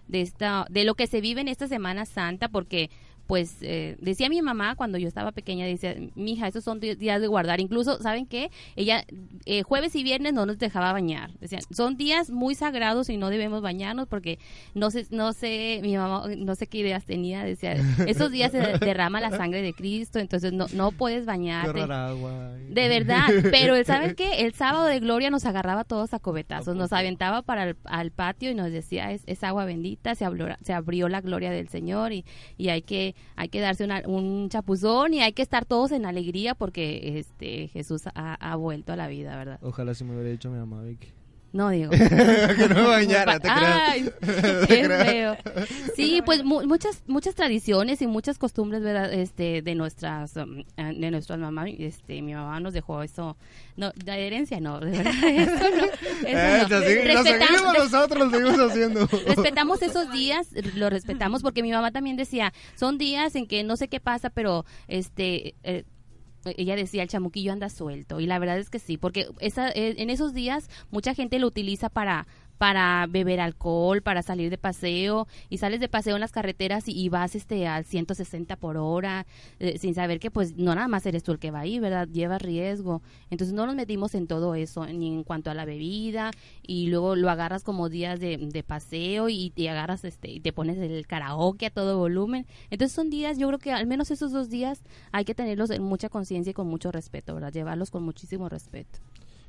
de esta, de lo que se vive en esta Semana Santa, porque pues eh, decía mi mamá cuando yo estaba pequeña, dice, mija, esos son días de guardar. Incluso, ¿saben qué? Ella eh, jueves y viernes no nos dejaba bañar. Decía, son días muy sagrados y no debemos bañarnos porque no sé, no sé, mi mamá, no sé qué ideas tenía. Decía, esos días se derrama la sangre de Cristo, entonces no, no puedes bañarte. Agua. De verdad, pero ¿saben qué? El sábado de gloria nos agarraba todos a cobetazos, nos aventaba para el al patio y nos decía, es, es agua bendita, se abrió, se abrió la gloria del Señor y, y hay que hay que darse una, un chapuzón y hay que estar todos en alegría porque este Jesús ha, vuelto a la vida, ¿verdad? Ojalá se me hubiera dicho mi mamá, Vicky. No, digo. que no me bañara, te Ay, creas. qué feo. Sí, pues mu muchas muchas tradiciones y muchas costumbres, ¿verdad? Este de nuestras um, de nuestras mamás, este mi mamá nos dejó eso, no, la herencia no, de verdad, eso no. Eso Eh, no. lo segui- lo seguimos nosotros, lo seguimos haciendo. respetamos esos días, lo respetamos porque mi mamá también decía, son días en que no sé qué pasa, pero este eh, ella decía el chamuquillo anda suelto y la verdad es que sí, porque esa, eh, en esos días mucha gente lo utiliza para para beber alcohol, para salir de paseo y sales de paseo en las carreteras y, vas este al 160 por hora eh, sin saber que pues no nada más eres tú el que va ahí, ¿verdad? Lleva riesgo. Entonces no nos metimos en todo eso, ni en cuanto a la bebida y luego lo agarras como días de, de paseo y te agarras este y te pones el karaoke a todo volumen. Entonces son días, yo creo que al menos esos dos días hay que tenerlos en mucha conciencia y con mucho respeto, ¿verdad? Llevarlos con muchísimo respeto.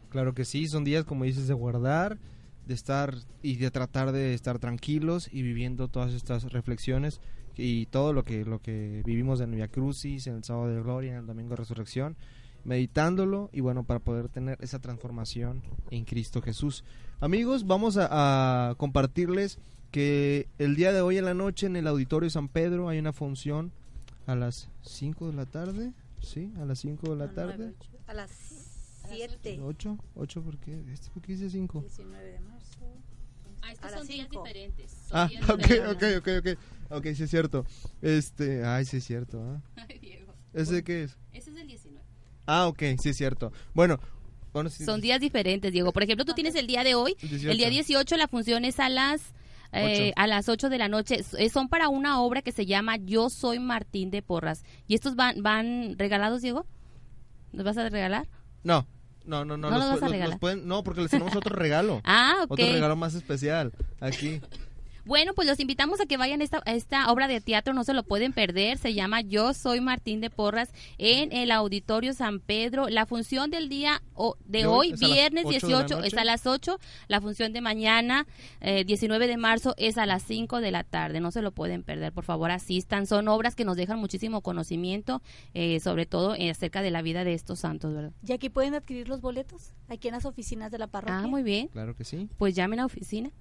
Claro que sí, son días, como dices, de guardar, de estar y de tratar de estar tranquilos y viviendo todas estas reflexiones y todo lo que lo que vivimos en Via Crucis, en el Sábado de Gloria, en el Domingo de Resurrección, meditándolo y bueno, para poder tener esa transformación en Cristo Jesús. Amigos, vamos a, a compartirles que el día de hoy en la noche en el Auditorio San Pedro hay una función a las 5 de la tarde, ¿sí? A las 5 de la tarde. A las 7. 8, 8 porque este por qué dice 5. 19 de marzo. Ah, estos son días diferentes. son Ah, días ok, diferentes. ok, ok, ok. Ok, sí es cierto. Este, ay, sí es cierto, ¿ah? Ay, Diego. ¿Ese qué es? Ese es el 19. Ah, ok, sí es cierto. Bueno, bueno sí, Son días diferentes, Diego. Por ejemplo, tú tienes el día de hoy. 18. El día 18 la función es a las eh, a las 8 de la noche. Eh, Son para una obra que se llama Yo soy Martín de Porras. ¿Y estos van van regalados, Diego? ¿Los vas a regalar? No, no, no, no. ¿No los los vas pu- a los- regalar? los pueden- no, porque les tenemos otro regalo. Ah, ok. Otro regalo más especial. Aquí. Bueno, pues los invitamos a que vayan a esta, a esta obra de teatro, no se lo pueden perder, se llama Yo Soy Martín de Porras en el Auditorio San Pedro. La función del día o- de, De hoy, viernes 8 de la 18, es a las 8, la función de mañana, eh, 19 de marzo, es a las 5 de la tarde, no se lo pueden perder, por favor asistan, son obras que nos dejan muchísimo conocimiento, eh, sobre todo eh, acerca de la vida de estos santos, ¿verdad? ¿Y aquí pueden adquirir los boletos? Aquí en las oficinas de la parroquia. Ah, muy bien. Claro que sí. Pues llamen a oficina.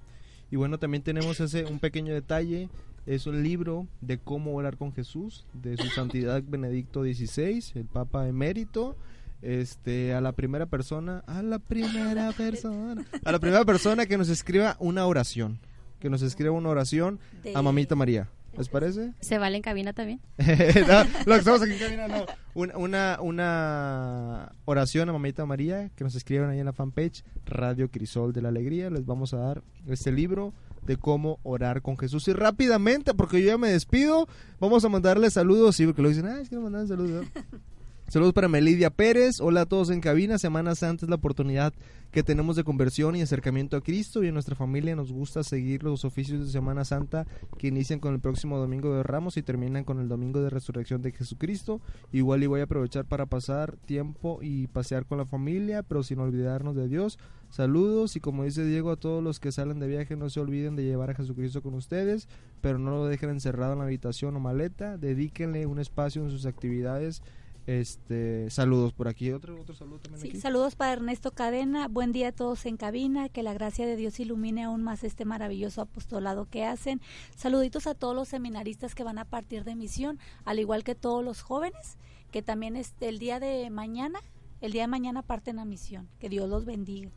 Y bueno, también tenemos ese un pequeño detalle. Es un libro de cómo orar con Jesús de su santidad Benedicto XVI, el Papa emérito. Este, a la primera persona, a la primera persona, a la primera persona que nos escriba una oración, que nos escriba una oración De- a Mamita María. ¿Les parece? ¿Se vale en cabina también? no, lo que estamos aquí en cabina, no. Una, una, una oración a Mamita María que nos escriban ahí en la fanpage Radio Crisol de la Alegría. Les vamos a dar este libro de cómo orar con Jesús. Y rápidamente, porque yo ya me despido, vamos a mandarle saludos. Sí, porque lo dicen, ah, es que no mandan saludos. Saludos para Melidia Pérez. Hola a todos en cabina. Semana Santa es la oportunidad que tenemos de conversión y acercamiento a Cristo. Y en nuestra familia nos gusta seguir los oficios de Semana Santa que inician con el próximo domingo de Ramos y terminan con el domingo de resurrección de Jesucristo. Igual y voy a aprovechar para pasar tiempo y pasear con la familia, pero sin olvidarnos de Dios. Saludos y como dice Diego, a todos los que salen de viaje no se olviden de llevar a Jesucristo con ustedes, pero no lo dejen encerrado en la habitación o maleta. Dedíquenle un espacio en sus actividades. Este, saludos por aquí. Otro, otro saludo también Sí, aquí. saludos para Ernesto Cadena. Buen día a todos en cabina. Que la gracia de Dios ilumine aún más este maravilloso apostolado que hacen. Saluditos a todos los seminaristas que van a partir de misión, al igual que todos los jóvenes, que también este, el día de mañana, el día de mañana parten a misión. Que Dios los bendiga.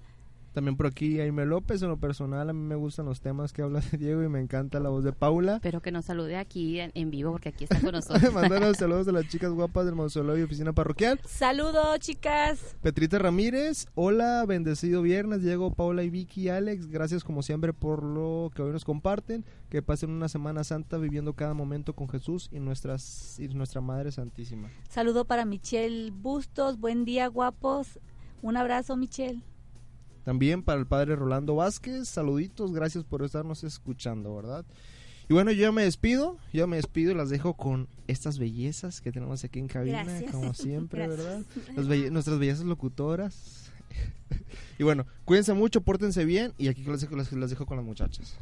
También por aquí Jaime López, en lo personal a mí me gustan los temas que habla Diego y me encanta la voz de Paula. Pero que nos salude aquí en, en vivo porque aquí está con nosotros. Mandaros saludos a las chicas guapas del mausoleo y oficina parroquial. Saludos, chicas. Petrita Ramírez, hola, bendecido viernes, Diego, Paula y Vicky, Alex, gracias como siempre por lo que hoy nos comparten, que pasen una Semana Santa viviendo cada momento con Jesús y, nuestras, y nuestra Madre Santísima. Saludo para Michelle Bustos. Buen día, guapos. Un abrazo, Michelle. También para el padre Rolando Vázquez, saluditos, gracias por estarnos escuchando, ¿verdad? Y bueno, yo ya me despido, yo me despido y las dejo con estas bellezas que tenemos aquí en cabina, Gracias. como siempre. ¿verdad? Belle- nuestras bellezas locutoras. y bueno, cuídense mucho, pórtense bien y aquí las dejo, las- las dejo con las muchachas.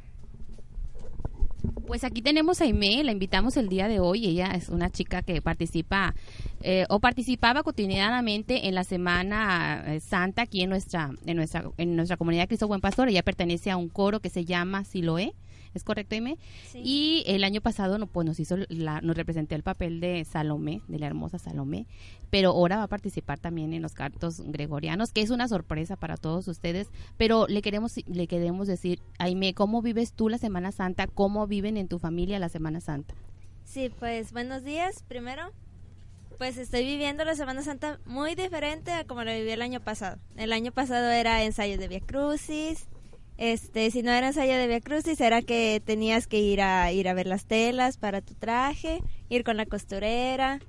Pues aquí tenemos a Aimee, la invitamos el día de hoy. Ella es una chica que participa eh, o participaba cotidianamente en la Semana eh, Santa aquí en nuestra en nuestra en nuestra comunidad Cristo Buen Pastor. Ella pertenece a un coro que se llama Siloé. ¿Es correcto, Aimee? Sí. Y el año pasado no, pues nos hizo la, nos representó el papel de Salomé, de la hermosa Salomé, pero ahora va a participar también en los cantos gregorianos, que es una sorpresa para todos ustedes, pero le queremos le queremos decir, Aime, ¿cómo vives tú la Semana Santa? ¿Cómo viven en tu familia la Semana Santa? Sí, pues buenos días. Primero, pues estoy viviendo la Semana Santa muy diferente a como la viví el año pasado. El año pasado era ensayo de Via Crucis. Este, si no era ensayo de Via Crucis, era que tenías que ir a ir a ver las telas para tu traje, ir con la costurera.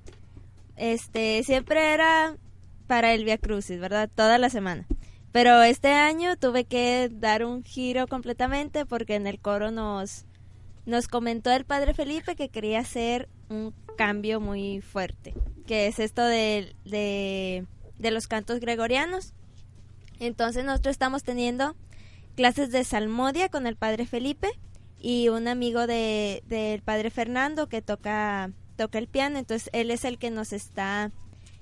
Este, siempre era para el Via Crucis, ¿verdad? Toda la semana. Pero este año tuve que dar un giro completamente porque en el coro nos nos comentó el padre Felipe que quería hacer un cambio muy fuerte, que es esto de, de, de los cantos gregorianos. Entonces nosotros estamos teniendo clases de salmodia con el padre Felipe y un amigo de, del padre Fernando que toca, toca el piano, entonces él es el que nos está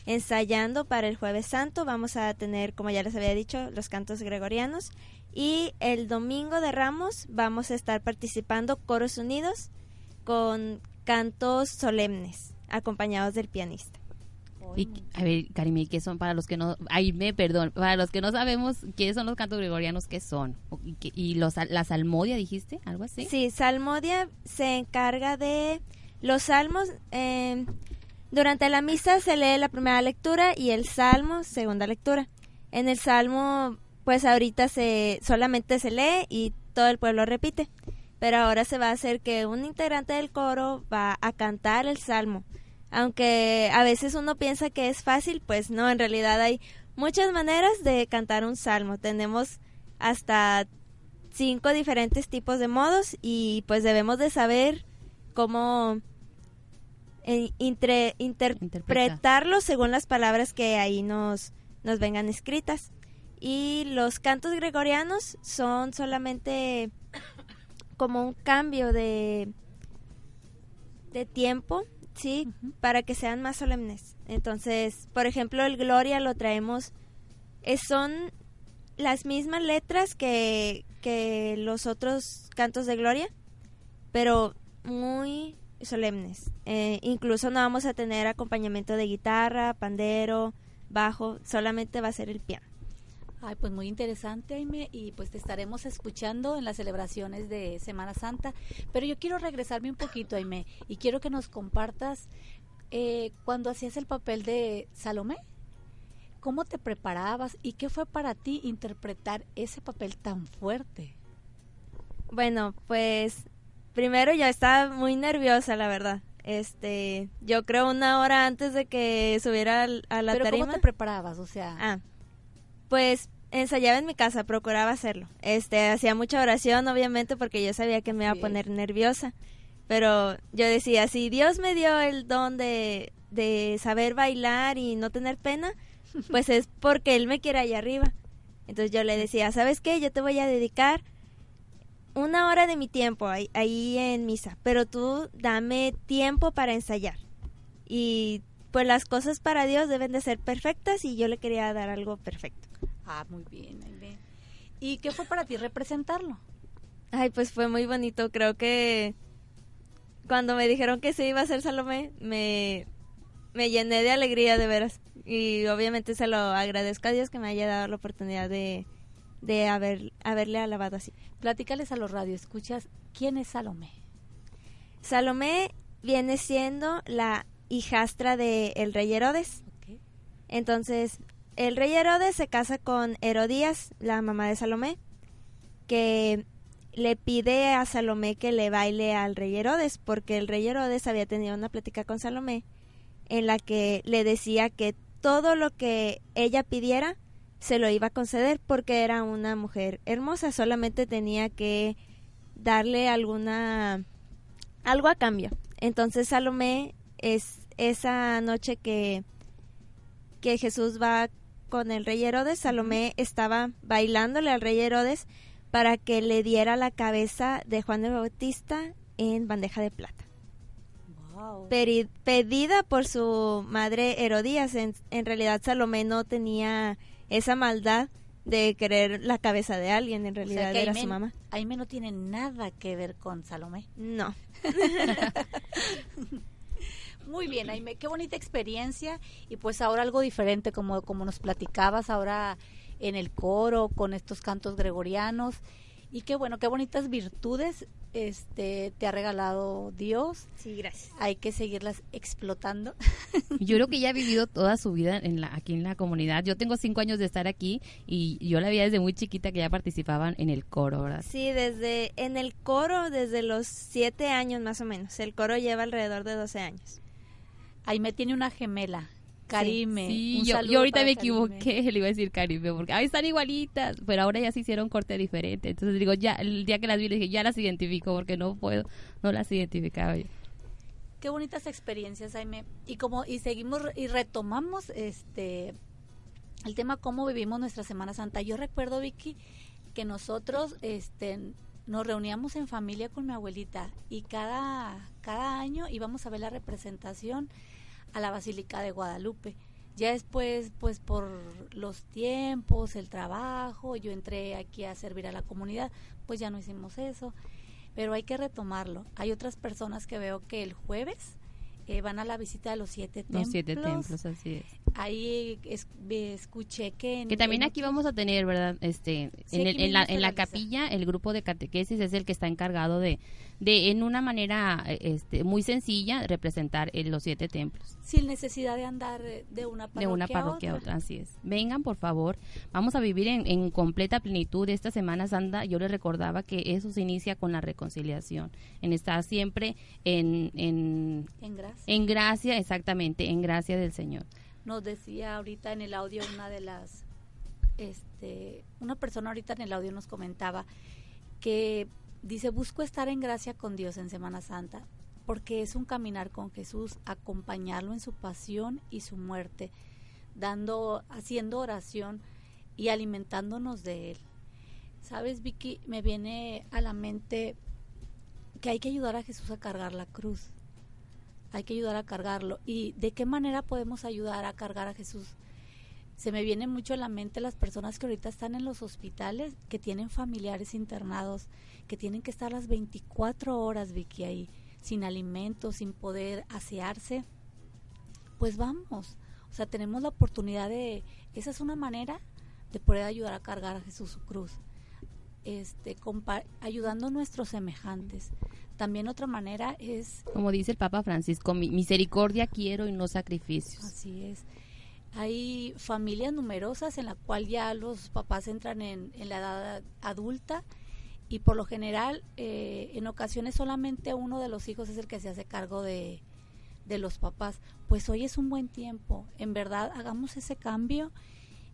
ensayando para el jueves santo. Vamos a tener, como ya les había dicho, los cantos gregorianos. Y el domingo de Ramos vamos a estar participando coros unidos con cantos solemnes, acompañados del pianista. Y, a ver, Karime, ¿qué son para los que no, Aime, perdón, para los que no sabemos qué son los cantos gregorianos, qué son? ¿Y, qué- y los, la salmodia, dijiste? ¿Algo así? Sí, Salmodia se encarga de los salmos. eh, Durante la misa se lee la primera lectura y el salmo, segunda lectura. En el salmo, pues ahorita se solamente se lee y todo el pueblo repite. Pero ahora se va a hacer que un integrante del coro va a cantar el salmo. Aunque a veces uno piensa que es fácil, pues no, en realidad hay muchas maneras de cantar un salmo. Tenemos hasta cinco diferentes tipos de modos y pues debemos de saber cómo eh, intre- interpretarlo según las palabras que ahí nos, nos vengan escritas. Y los cantos gregorianos son solamente como un cambio de, de tiempo, ¿sí? Para que sean más solemnes. Entonces, por ejemplo, el Gloria lo traemos, eh, son las mismas letras que, que los otros cantos de Gloria, pero muy solemnes. Eh, incluso no vamos a tener acompañamiento de guitarra, pandero, bajo, solamente va a ser el piano. Ay, pues muy interesante, Aime, y pues te estaremos escuchando en las celebraciones de Semana Santa. Pero yo quiero regresarme un poquito, Aime, y quiero que nos compartas eh, cuando hacías el papel de Salomé. ¿Cómo te preparabas y qué fue para ti interpretar ese papel tan fuerte? Bueno, pues primero yo estaba muy nerviosa, la verdad. Este, yo creo una hora antes de que subiera a la Pero tarima. ¿cómo te preparabas? O sea, Ah, pues ensayaba en mi casa, procuraba hacerlo. Este, hacía mucha oración, obviamente, porque yo sabía que me iba a poner nerviosa. Pero yo decía, si Dios me dio el don de, de saber bailar y no tener pena, pues es porque Él me quiere allá arriba. Entonces yo le decía, ¿sabes qué? Yo te voy a dedicar una hora de mi tiempo ahí, ahí en misa, pero tú dame tiempo para ensayar. Y pues las cosas para Dios deben de ser perfectas y yo le quería dar algo perfecto. ah, muy bien, Aime. ¿Y qué fue para ti representarlo? Ay, pues fue muy bonito. Creo que cuando me dijeron que se iba a hacer Salomé, me, me llené de alegría de veras. Y obviamente se lo agradezco a Dios que me haya dado la oportunidad de, de haber, haberle alabado así. Platícales a los radioescuchas, ¿quién es Salomé? Salomé viene siendo la hijastra de el rey Herodes. Entonces, el rey Herodes se casa con Herodías, la mamá de Salomé, que le pide a Salomé que le baile al rey Herodes, porque el rey Herodes había tenido una plática con Salomé en la que le decía que todo lo que ella pidiera se lo iba a conceder porque era una mujer hermosa, solamente tenía que darle alguna algo a cambio. Entonces Salomé es esa noche que que Jesús va con el rey Herodes, Salomé estaba bailándole al rey Herodes para que le diera la cabeza de Juan el Bautista en bandeja de plata. Peri- pedida por su madre Herodías. En, en realidad Salomé no tenía esa maldad de querer la cabeza de alguien, en O sea, realidad era Aime- su mamá. Aime no tiene nada que ver con Salomé. No. Muy bien, Aime, qué bonita experiencia y pues ahora algo diferente como, como nos platicabas ahora en el coro con estos cantos gregorianos y qué bueno, qué bonitas virtudes este te ha regalado Dios. Sí, gracias. Hay que seguirlas explotando. Yo creo que ella ha vivido toda su vida en la, aquí en la comunidad. Yo tengo cinco años de estar aquí y yo la veía desde muy chiquita que ya participaban en el coro, ¿verdad? Sí, desde en el coro desde los siete años más o menos. El coro lleva alrededor de 12 años. Aime tiene una gemela, Karime. Sí, Un yo, yo ahorita me Karime. equivoqué, le iba a decir Caribe, porque ahí están igualitas, pero ahora ya se hicieron corte diferente. Entonces digo, ya, el día que las vi, le dije, ya las identifico, porque no puedo, no las identificaba yo. Qué bonitas experiencias, Jaime. Y como y seguimos y retomamos este el tema cómo vivimos nuestra Semana Santa. Yo recuerdo Vicky que nosotros este nos reuníamos en familia con mi abuelita y cada cada año íbamos a ver la representación a la Basílica de Guadalupe. Ya después, pues por los tiempos, el trabajo, yo entré aquí a servir a la comunidad, pues ya no hicimos eso pero hay que retomarlo. Hay otras personas que veo que el jueves eh, van a la visita de los siete templos. Los siete templos, así es. Ahí es- escuché que... en- Que también en aquí vamos a tener, ¿verdad? Este, Sí, en, el- en la, en la capilla, el grupo de catequesis es el que está encargado de, de en una manera eh, este, muy sencilla, representar eh, los siete templos. Sin necesidad de andar eh, de una parroquia, de una parroquia a otra, así es. Vengan, por favor. Vamos a vivir en, en completa plenitud esta Semana Santa. Yo les recordaba que eso se inicia con la reconciliación, en estar siempre en, en, En gracia. en gracia, exactamente, en gracia del Señor. Nos decía ahorita en el audio una de las, este, una persona ahorita en el audio nos comentaba que dice, busco estar en gracia con Dios en Semana Santa, porque es un caminar con Jesús, acompañarlo en su pasión y su muerte, dando, haciendo oración y alimentándonos de él. Sabes, Vicky, me viene a la mente que hay que ayudar a Jesús a cargar la cruz hay que ayudar a cargarlo. ¿Y de qué manera podemos ayudar a cargar a Jesús? Se me viene mucho a la mente las personas que ahorita están en los hospitales, que tienen familiares internados, que tienen que estar las 24 horas, Vicky, ahí, sin alimento, sin poder asearse. Pues vamos. O sea, tenemos la oportunidad de... Esa es una manera de poder ayudar a cargar a Jesús su cruz. Este, ayudando a nuestros semejantes. También otra manera es Como dice el Papa Francisco, "Mi- misericordia quiero y no sacrificios. Así es. Hay familias numerosas en la cual ya los papás entran en, en la edad adulta y por lo general eh, en ocasiones solamente uno de los hijos es el que se hace cargo de, de los papás. Pues hoy es un buen tiempo. En verdad, hagamos ese cambio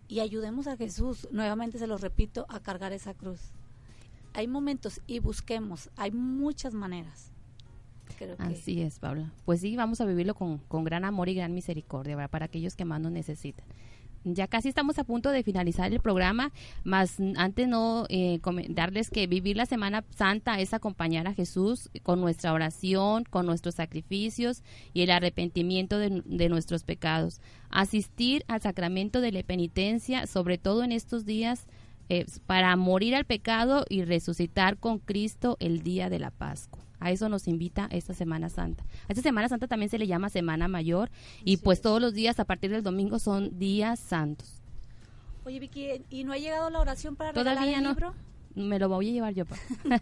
y ayudemos a Jesús, nuevamente se lo repito, a cargar esa cruz. Hay momentos y busquemos, hay muchas maneras. Así es, Paula. Pues sí, vamos a vivirlo con, con gran amor y gran misericordia ¿verdad? para aquellos que más nos necesitan. Ya casi estamos a punto de finalizar el programa, más antes no eh, come- darles que vivir la Semana Santa es acompañar a Jesús con nuestra oración, con nuestros sacrificios y el arrepentimiento de, de nuestros pecados. Asistir al sacramento de la penitencia, sobre todo en estos días, eh, para morir al pecado y resucitar con Cristo el día de la Pascua. A eso nos invita esta Semana Santa. A esta Semana Santa también se le llama Semana Mayor y pues todos los días a partir del domingo son días santos. Oye, Vicky, ¿y no ha llegado la oración para regalar Todavía el no. libro? Me lo voy a llevar yo. pa.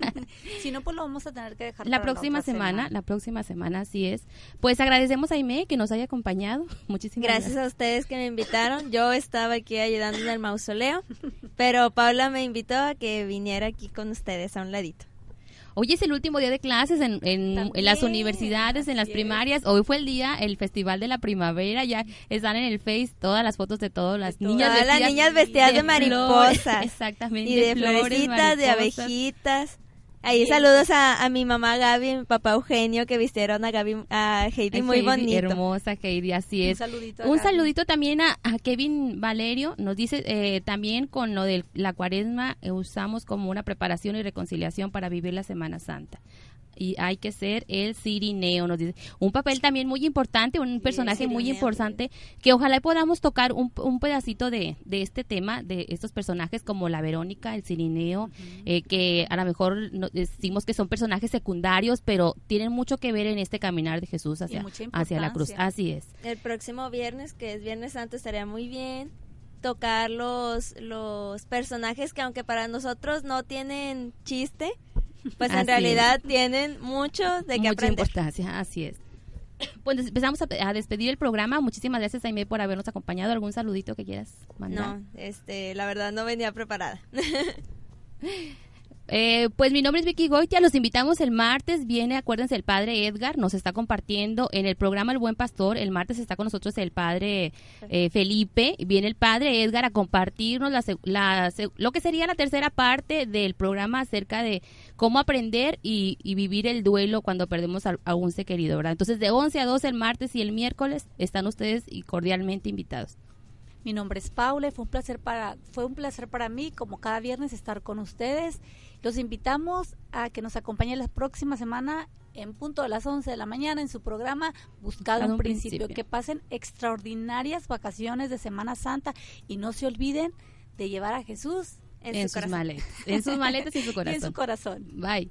Si no, pues lo vamos a tener que dejar la para próxima otra semana, la próxima semana así es. Pues agradecemos a Aime que nos haya acompañado. Muchísimas gracias. Gracias a ustedes que me invitaron. Yo estaba aquí ayudando en el mausoleo, pero Paula me invitó a que viniera aquí con ustedes a un ladito. Hoy es el último día de clases en, en- en las universidades, en las primarias. Hoy fue el día, el Festival de la Primavera. Ya están en el Face todas las fotos de todas las niñas Todas las niñas vestidas de, mariposas. Exactamente. Y de, flores, florecitas, de abejitas. Ahí saludos a, a mi mamá Gaby y mi papá Eugenio que vistieron a Gaby, a Heidi muy Heidi, bonito. Hermosa Heidi, así Un es. saludito a Un Gaby. saludito también a, a Kevin Valerio. Nos dice eh, también con lo de la cuaresma eh, usamos como una preparación y reconciliación para vivir la Semana Santa. Y hay que ser el Cirineo, nos dice. Un papel también muy importante, un personaje muy importante, que ojalá podamos tocar un, un pedacito de, de este tema, de estos personajes como la Verónica, el Cirineo, eh, que a lo mejor no- decimos que son personajes secundarios, pero tienen mucho que ver en este caminar de Jesús hacia, hacia la cruz. Así es. El próximo viernes, que es Viernes Santo, estaría muy bien tocar los, los personajes que aunque para nosotros no tienen chiste, pues Así en es. realidad tienen mucho de qué Mucha aprender. importancia, así es. Pues empezamos a, a despedir el programa. Muchísimas gracias, Aime, por habernos acompañado. ¿Algún saludito que quieras mandar? No, este, la verdad no venía preparada. Eh, pues mi nombre es Vicky Goitia, los invitamos el martes, viene, acuérdense, el padre Edgar, nos está compartiendo en el programa El Buen Pastor, el martes está con nosotros el padre eh, Felipe, viene el padre Edgar a compartirnos la, lo que sería la tercera parte del programa acerca de cómo aprender y, y vivir el duelo cuando perdemos a, un ser querido, ¿verdad? Entonces de 11 a 12 el martes y el miércoles están ustedes y cordialmente invitados. Mi nombre es Paula fue un placer para fue un placer para mí como cada viernes estar con ustedes. Los invitamos a que nos acompañen la próxima semana en punto de las 11 de la mañana en su programa Buscado un un principio. Principio. Que pasen extraordinarias vacaciones de Semana Santa y no se olviden de llevar a Jesús en, En su sus corazón. maletas, en sus maletas y en su Y en corazón. su corazón. Bye.